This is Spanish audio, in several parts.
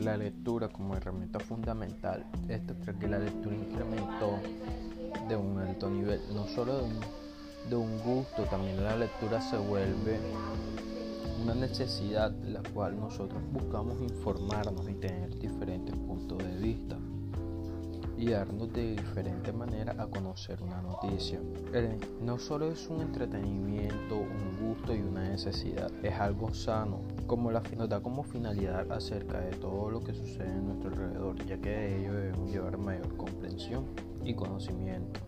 lectura como herramienta fundamental. Esto que la lectura incrementó de un alto nivel, no solo de un, de un gusto, también la lectura se vuelve una necesidad la cual nosotros buscamos informarnos y tener diferentes puntos de vista y darnos de diferente manera a conocer una noticia. Eh, no solo es un entretenimiento, un gusto y una necesidad, es algo sano, como la, nos da como finalidad acerca de todo lo que sucede en nuestro alrededor, ya que de ello debemos llevar mayor comprensión y conocimiento.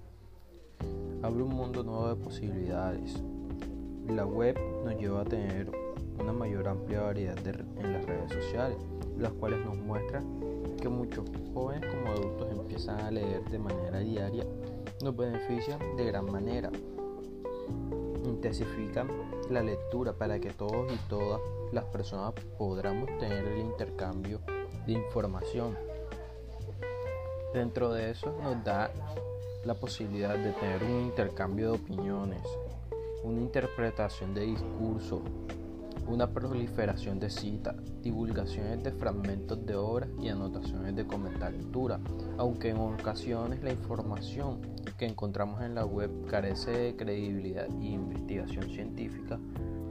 Abre un mundo nuevo de posibilidades. La web nos lleva a tener una mayor amplia variedad en las redes sociales, las cuales nos muestran que muchos jóvenes como adultos empiezan a leer de manera diaria nos benefician de gran manera. Intensifican la lectura para que todos y todas las personas podamos tener el intercambio de información. Dentro de eso nos da la posibilidad de tener un intercambio de opiniones, una interpretación de discurso, una proliferación de citas, divulgaciones de fragmentos de obras y anotaciones de comentario, aunque en ocasiones la información que encontramos en la web carece de credibilidad e investigación científica,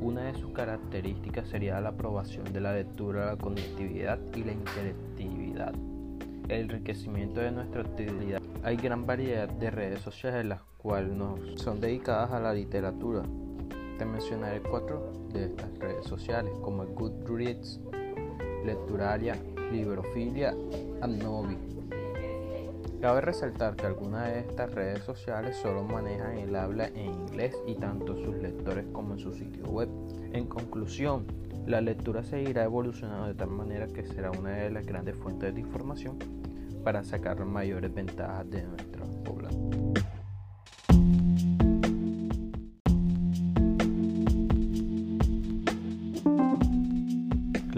una de sus características sería la aprobación de la lectura, la conectividad y la interactividad. El enriquecimiento de nuestra actividad. Hay gran variedad de redes sociales las cuales son dedicadas a la literatura, mencionaré cuatro de estas sociales como Goodreads, Lecturalia, Librofilia, Novi. Cabe resaltar que algunas de estas redes sociales solo manejan el habla en inglés y tanto sus lectores como en su sitio web. En conclusión, la lectura seguirá evolucionando de tal manera que será una de las grandes fuentes de información para sacar mayores ventajas de nuestra población.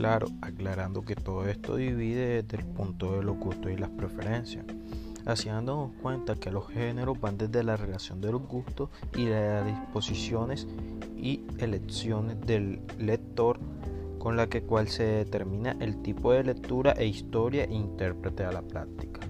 Claro, aclarando que todo esto divide desde el punto de los gustos y las preferencias, así cuenta que los géneros van desde la relación de los gustos y las disposiciones y elecciones del lector con la que cual se determina el tipo de lectura e historia e intérprete a la práctica.